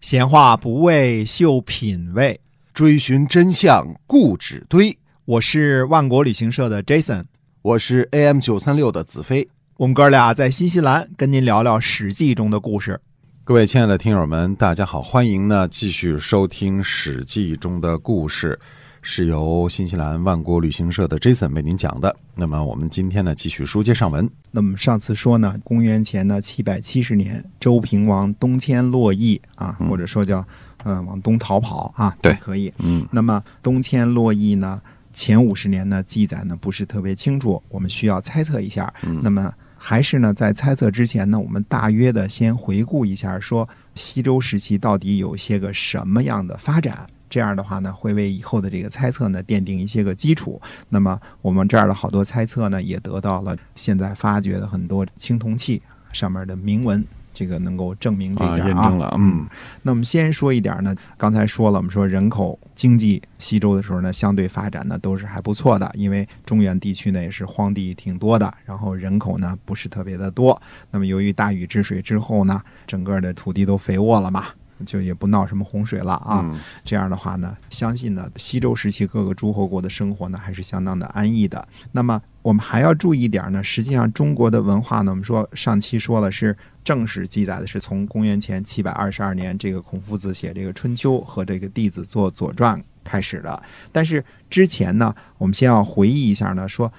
闲话不为秀品味，追寻真相固执堆。我是万国旅行社的 Jason，我是 AM 九三六的子飞。我们哥俩在新西兰跟您聊聊《史记》中的故事。各位亲爱的听友们，大家好，欢迎呢继续收听《史记》中的故事，是由新西兰万国旅行社的 Jason 为您讲的。那么我们今天呢继续书接上文。那么上次说呢，公元前呢七百七十年，周平王东迁洛邑啊，或者说叫呃往东逃跑啊，对可以。嗯，那么东迁洛邑呢，前五十年呢记载呢不是特别清楚，我们需要猜测一下。嗯那么还是呢，在猜测之前呢，我们大约的先回顾一下，说西周时期到底有些个什么样的发展。这样的话呢，会为以后的这个猜测呢奠定一些个基础。那么我们这儿的好多猜测呢，也得到了现在发掘的很多青铜器上面的铭文，这个能够证明这一啊，点验证了，嗯那我们先说一点呢，刚才说了，我们说人口经济西周的时候呢，相对发展呢都是还不错的，因为中原地区呢也是荒地挺多的，然后人口呢不是特别的多。那么由于大禹治水之后呢，整个的土地都肥沃了嘛。就也不闹什么洪水了啊，嗯这样的话呢，相信呢，西周时期各个诸侯国的生活呢还是相当的安逸的。那么我们还要注意一点呢，实际上中国的文化呢，我们说上期说了是正史记载的是从公元前七百二十二年，这个孔夫子写这个《春秋》和这个弟子做《左传》开始的。但是之前呢，我们先要回忆一下呢，说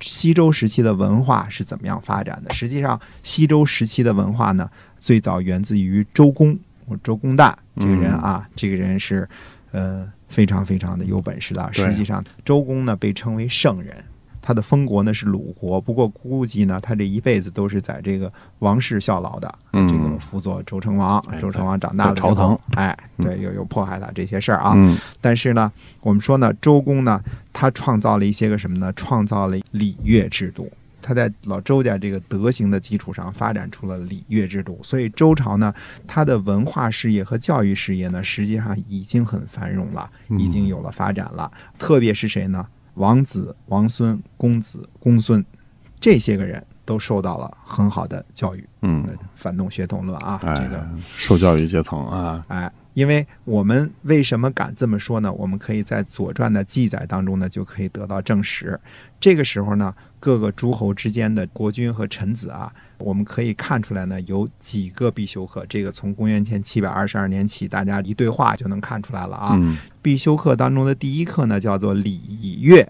西周时期的文化是怎么样发展的。实际上，西周时期的文化呢，最早源自于周公，或周公旦这个人啊，这个人是呃非常非常的有本事的。实际上，周公呢被称为圣人。他的封国呢是鲁国，不过估计呢，他这一辈子都是在这个王室效劳的，嗯这个辅佐周成王。哎周成王长大了在朝堂，哎，对，有有迫害他这些事儿啊。嗯但是呢，我们说呢，周公呢，他创造了一些个什么呢？创造了礼乐制度。他在老周家这个德行的基础上发展出了礼乐制度，所以周朝呢，它的文化事业和教育事业呢，实际上已经很繁荣了，已经有了发展了。特别是谁呢？王子、王孙、公子、公孙，这些个人都受到了很好的教育。嗯，反动血统论啊，哎这个，受教育阶层啊，哎，因为我们为什么敢这么说呢？我们可以在《左传》的记载当中呢，就可以得到证实。这个时候呢，各个诸侯之间的国君和臣子啊，我们可以看出来呢，有几个必修课。这个从公元前七百二十二年起，大家一对话就能看出来了啊。嗯必修课当中的第一课呢，叫做礼乐。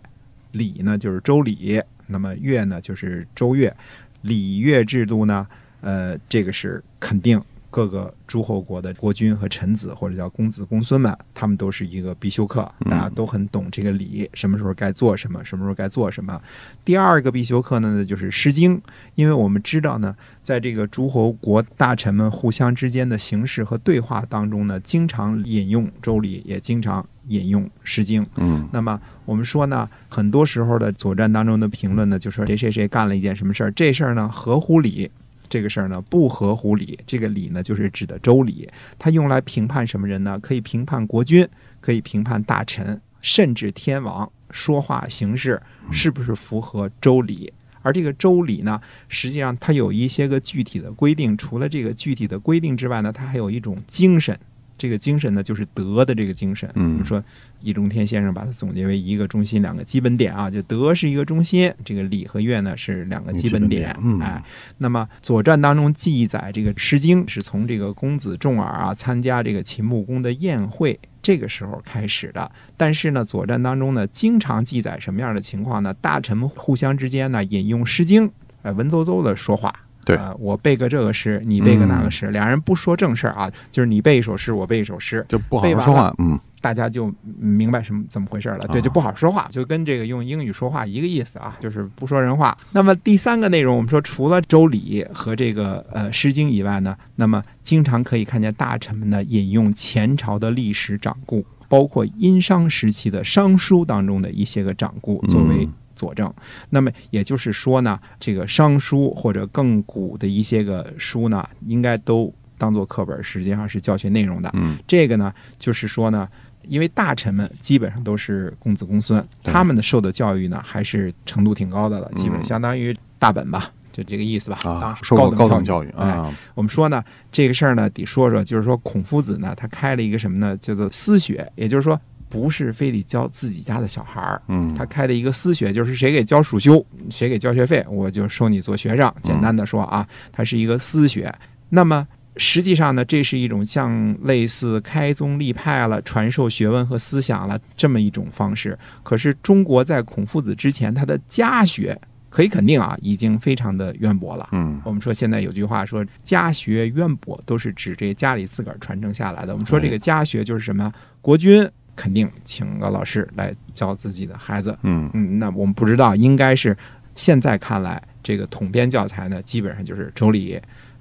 礼呢就是周礼，那么乐呢就是周乐。礼乐制度呢，呃，这个是肯定各个诸侯国的国君和臣子，或者叫公子公孙们，他们都是一个必修课，大家都很懂这个礼，什么时候该做什么，什么时候该做什么。第二个必修课呢，就是《诗经》，因为我们知道呢，在这个诸侯国大臣们互相之间的形式和对话当中呢，经常引用周礼，也经常引用《诗经》。嗯那么我们说呢，很多时候的左传当中的评论呢，就说谁谁谁干了一件什么事儿，这事儿呢合乎理，这个事儿呢不合乎理。这个理呢，就是指的周礼，它用来评判什么人呢？可以评判国君，可以评判大臣，甚至天王说话行事是不是符合周礼。而这个周礼呢，实际上它有一些个具体的规定，除了这个具体的规定之外呢，它还有一种精神。这个精神呢，就是德的这个精神。嗯我们说易中天先生把它总结为一个中心，两个基本点啊，就德是一个中心，这个礼和乐呢是两个基本点。哎，那么《左传》当中记载这个《诗经》是从这个公子重耳啊参加这个秦穆公的宴会。这个时候开始的，但是呢，《左传》当中呢，经常记载什么样的情况呢？大臣们互相之间呢，引用《诗经》，呃，文绉绉的说话，对呃，我背个这个诗，你背个那个诗，俩人不说正事儿啊，就是你背一首诗，我背一首诗，就不好说话嗯大家就明白什么怎么回事了。对，啊就不好说话，就跟这个用英语说话一个意思啊，就是不说人话。那么第三个内容，我们说除了周礼和这个呃《诗经》以外呢，那么经常可以看见大臣们呢引用前朝的历史掌故，包括殷商时期的商书当中的一些个掌故作为嗯佐证。那么也就是说呢，这个商书或者更古的一些个书呢，应该都当做课本，实际上是教学内容的。嗯这个呢，就是说呢，因为大臣们基本上都是公子公孙，他们的受的教育呢，还是程度挺高的了，基本嗯相当于大本吧，就这个意思吧。啊，时受过高等等教育哎，啊，我们说呢，这个事儿呢得说说，就是说孔夫子呢，他开了一个什么呢？叫做私学，也就是说，不是非得教自己家的小孩儿。嗯，他开的一个私学，就是谁给交暑修，谁给交学费，我就收你做学生。简单的说啊，它是一个私学。那么实际上呢，这是一种像类似开宗立派了、传授学问和思想了这么一种方式。可是中国在孔夫子之前，他的家学可以肯定啊，已经非常的渊博了。嗯，我们说现在有句话说“家学渊博”，都是指这家里自个儿传承下来的。我们说这个家学就是什么？国君肯定请个老师来教自己的孩子。嗯，嗯，那我们不知道，应该是现在看来，这个统编教材呢，基本上就是《周礼》、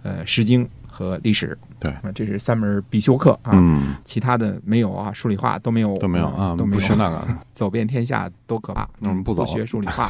呃《诗经》和历史。对啊，这是三门必修课啊。嗯，其他的没有啊，数理化都没有，都没有啊，都没有那个，走遍天下多可怕，那我们不走学数理化。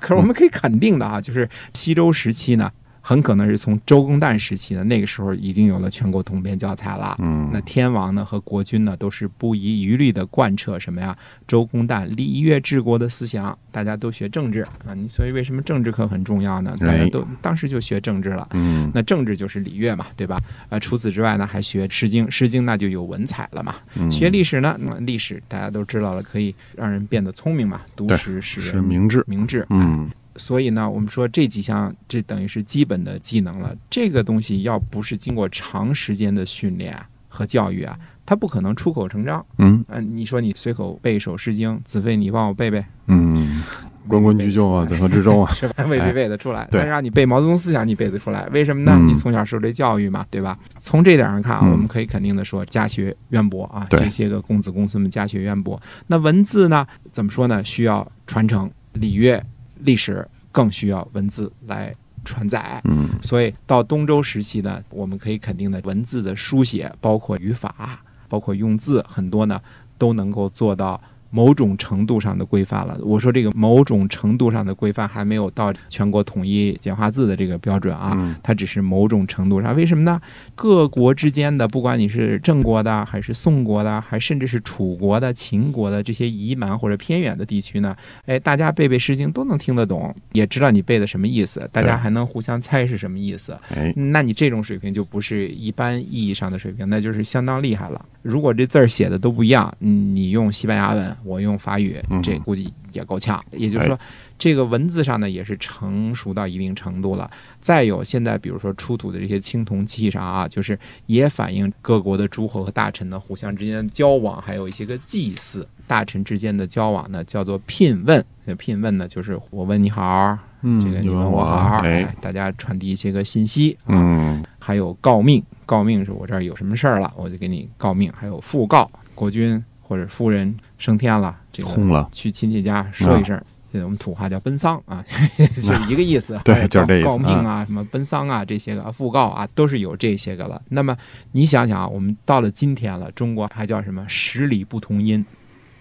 可是我们可以肯定的啊，就是西周时期呢，很可能是从周公旦时期呢，那个时候已经有了全国统编教材了。嗯，那天王呢和国君呢都是不遗余力的贯彻什么呀？周公旦礼乐治国的思想，大家都学政治啊。你所以为什么政治课很重要呢？大家都当时就学政治了。嗯，那政治就是礼乐嘛，对吧？呃，除此之外呢，还学《诗经》，《诗经》那就有文采了嘛。嗯学历史呢，那历史大家都知道了，可以让人变得聪明嘛，读史使人明智，明智。嗯，所以呢，我们说这几项，这等于是基本的技能了。这个东西要不是经过长时间的训练和教育啊，它不可能出口成章。嗯，嗯、你说你随口背一首《诗经》，子非，你帮我背背，嗯，关关雎鸠啊，在河之洲啊，是吧？未必背得出来。对但是让你背毛泽东思想，你背得出来，为什么呢？嗯你从小受这教育嘛，对吧？从这点上看啊，嗯我们可以肯定的说，家学渊博啊，这些个公子公孙们家学渊博。那文字呢，怎么说呢？需要传承，礼乐、历史更需要文字来传载。嗯，所以到东周时期呢，我们可以肯定的，文字的书写，包括语法，包括用字，很多呢都能够做到某种程度上的规范了。我说这个某种程度上的规范还没有到全国统一简化字的这个标准啊，嗯它只是某种程度上。为什么呢？各国之间的，不管你是郑国的，还是宋国的，还甚至是楚国的、秦国的这些夷蛮或者偏远的地区呢，哎，大家背背《诗经》都能听得懂，也知道你背的什么意思，大家还能互相猜是什么意思。哎，那你这种水平就不是一般意义上的水平，那就是相当厉害了。如果这字儿写的都不一样，嗯你用西班牙文，我用法语嗯，这估计也够呛。也就是说，这个文字上呢也是成熟到一定程度了。再有，现在比如说出土的这些青铜器上啊，就是也反映各国的诸侯和大臣呢互相之间的交往，还有一些个祭祀。大臣之间的交往呢，叫做聘问。这聘问呢，就是我问你好，嗯，这个你问问我好，大家传递一些个信息。啊嗯，还有告命，告命是我这儿有什么事儿了，我就给你告命。还有复告，国君或者夫人升天了，这个轰了，去亲戚家说一声。现在我们土话叫奔丧啊，就一个意思。对就是这意思告命啊，什么奔丧啊，这些个啊讣告啊，都是有这些个了。那么你想想啊，我们到了今天了，中国还叫什么十里不同音，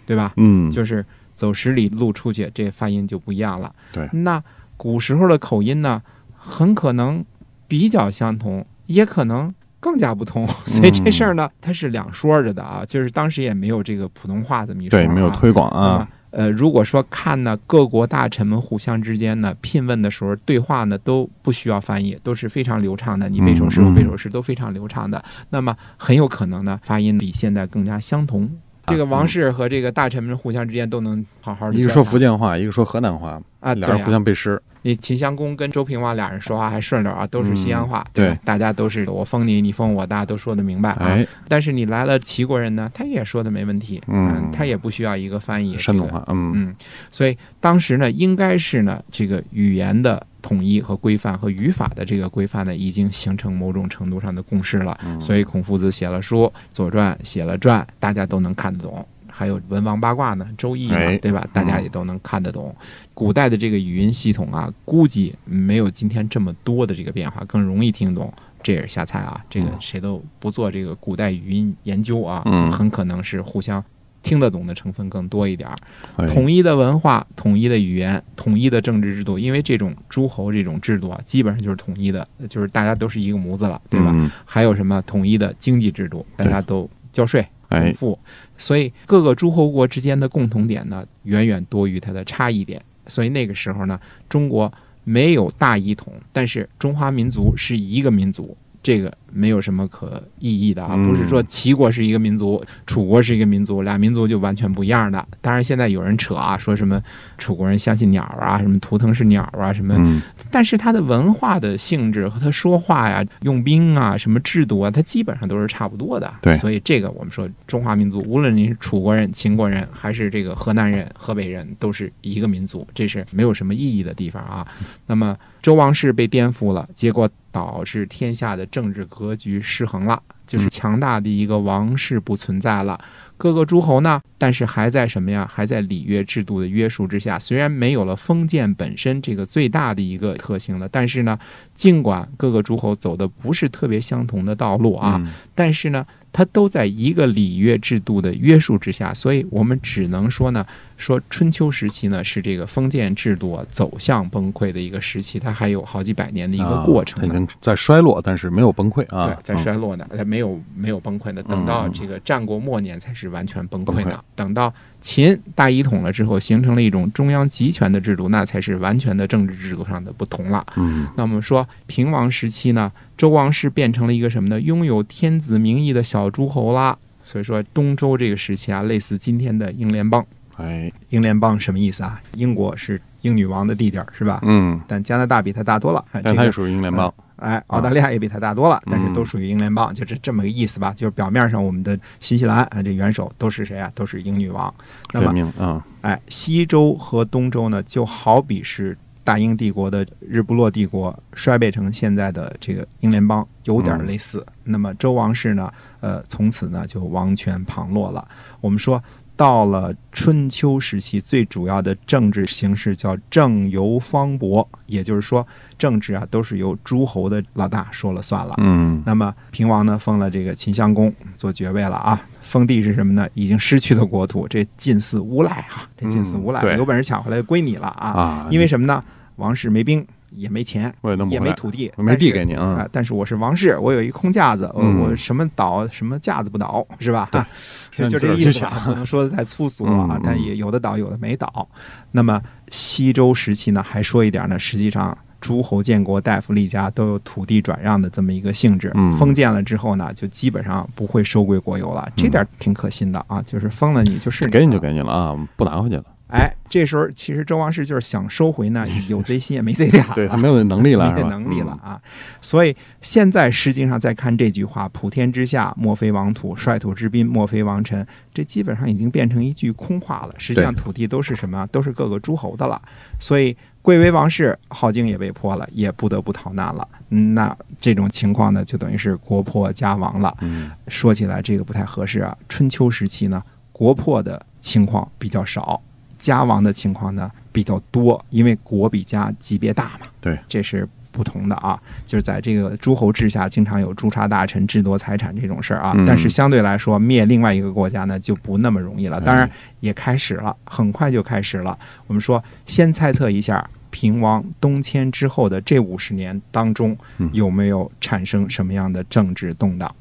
对吧？嗯，就是走十里路出去，这发音就不一样了。对那古时候的口音呢，很可能比较相同，也可能更加不通。所以这事儿呢，它是两说着的啊。就是当时也没有这个普通话这么一说、啊，对，没有推广啊啊，。呃，如果说看呢，各国大臣们互相之间呢聘问的时候，对话呢都不需要翻译，都是非常流畅的。你背首诗，嗯我背首诗，都非常流畅的。那么很有可能呢，发音比现在更加相同。这个王室和这个大臣们互相之间都能好好的。一个说福建话，一个说河南话，啊，俩人互相背诗，你秦襄公跟周平王俩人说话还顺溜啊，都是西安话，嗯对大家都是我封你，你封我，大家都说的明白啊。哎，但是你来了齐国人呢，他也说的没问题，嗯。他也不需要一个翻译，山东话，嗯。嗯，所以当时呢，应该是呢，这个语言的统一和规范和语法的这个规范呢，已经形成某种程度上的共识了。嗯所以孔夫子写了书，《左传》写了传，大家都能看得懂。还有文王八卦呢，《周易》对吧？大家也都能看得懂。古代的这个语音系统啊，估计没有今天这么多的这个变化，更容易听懂。这也是瞎猜啊，这个嗯谁都不做这个古代语音研究啊，嗯很可能是互相听得懂的成分更多一点儿。哎统一的文化、统一的语言、统一的政治制度，因为这种诸侯这种制度啊，基本上就是统一的，就是大家都是一个模子了，对吧？嗯还有什么统一的经济制度，大家都交税。哎共，富，所以各个诸侯国之间的共同点呢，远远多于它的差异点。所以那个时候呢，中国没有大一统，但是中华民族是一个民族。这个没有什么可意义的啊，嗯不是说齐国是一个民族，楚国是一个民族，俩民族就完全不一样的。当然，现在有人扯啊，说什么楚国人相信鸟啊，什么图腾是鸟啊，什么，嗯但是他的文化的性质和他说话呀、用兵啊、什么制度啊，它基本上都是差不多的。对所以这个我们说中华民族，无论你是楚国人、秦国人，还是这个河南人、河北人，都是一个民族，这是没有什么意义的地方啊。那么周王室被颠覆了，结果导致天下的政治格局失衡了，就是强大的一个王室不存在了。各个诸侯呢，但是还在什么呀？还在礼乐制度的约束之下。虽然没有了封建本身这个最大的一个特性了，但是呢，尽管各个诸侯走的不是特别相同的道路啊，嗯但是呢，它都在一个礼乐制度的约束之下，所以我们只能说呢，说春秋时期呢是这个封建制度啊走向崩溃的一个时期，它还有好几百年的一个过程呢。啊它已经在衰落，但是没有崩溃啊。对，在衰落呢，它没有没有崩溃的，等到这个战国末年才是完全崩溃崩溃的。等到秦大一统了之后，形成了一种中央集权的制度，那才是完全的政治制度上的不同了。嗯那我们说平王时期呢，周王室变成了一个什么呢？拥有天子名义的小诸侯啦。所以说东周这个时期啊，类似今天的英联邦。哎英联邦什么意思啊？英国是英女王的地点儿是吧？嗯，但加拿大比它大多了。哎这个但它也属于英联邦。哎，澳大利亚也比它大多了，但是嗯都属于英联邦，就是这么个意思吧。就是表面上我们的新西兰啊，这元首都是谁啊？都是英女王。那任么，命啊，哎，西周和东周呢，就好比是大英帝国的日不落帝国衰败成现在的这个英联邦，有点类似。那么周王室呢，呃，从此呢就王权旁落了。我们说。到了春秋时期，最主要的政治形式叫政由方伯，也就是说，政治啊都是由诸侯的老大说了算了。嗯那么平王呢封了这个秦襄公做爵位了啊，封地是什么呢？已经失去的国土，这近似无赖啊，这近似无赖，嗯有本事抢回来归你了啊！啊，因为什么呢？王室没兵，也没钱，我也弄不，也没土地，我没地给你啊。但是我是王室，我有一空架子，我、嗯我什么倒什么架子不倒，是吧？对 哈就这意思吧，抢不能说的太粗俗了啊嗯。但也有的倒，有的没倒。那么西周时期呢，还说一点呢，实际上诸侯建国、大夫立家都有土地转让的这么一个性质。嗯封建了之后呢，就基本上不会收归国有了，这点挺可信的啊。就是封了你就是给你就给你了啊，不拿回去了。哎，这时候其实周王室就是想收回呢，有贼心也没贼胆了，对他没有能力了？没能力了嗯。啊。所以现在实际上再看这句话“普天之下，莫非王土；率土之滨，莫非王臣”，这基本上已经变成一句空话了。实际上，土地都是什么？都是各个诸侯的了。所以贵为王室，镐京也被破了，也不得不逃难了。嗯那这种情况呢，就等于是国破家亡了。嗯说起来这个不太合适啊。春秋时期呢，国破的情况比较少，家亡的情况呢比较多，因为国比家级别大嘛。对，这是不同的啊。就是在这个诸侯制下，经常有诛杀大臣、制夺财产这种事儿啊。嗯但是相对来说，灭另外一个国家呢就不那么容易了。当然也开始了，很快就开始了。我们说，先猜测一下。平王东迁之后的这五十年当中嗯，有没有产生什么样的政治动荡？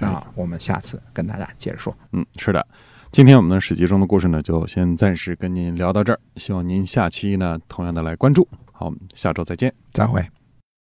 那我们下次跟大家接着说。嗯，是的。今天我们的史记中的故事呢，就先暂时跟您聊到这儿，希望您下期呢同样的来关注。好，我们下周再见。再会。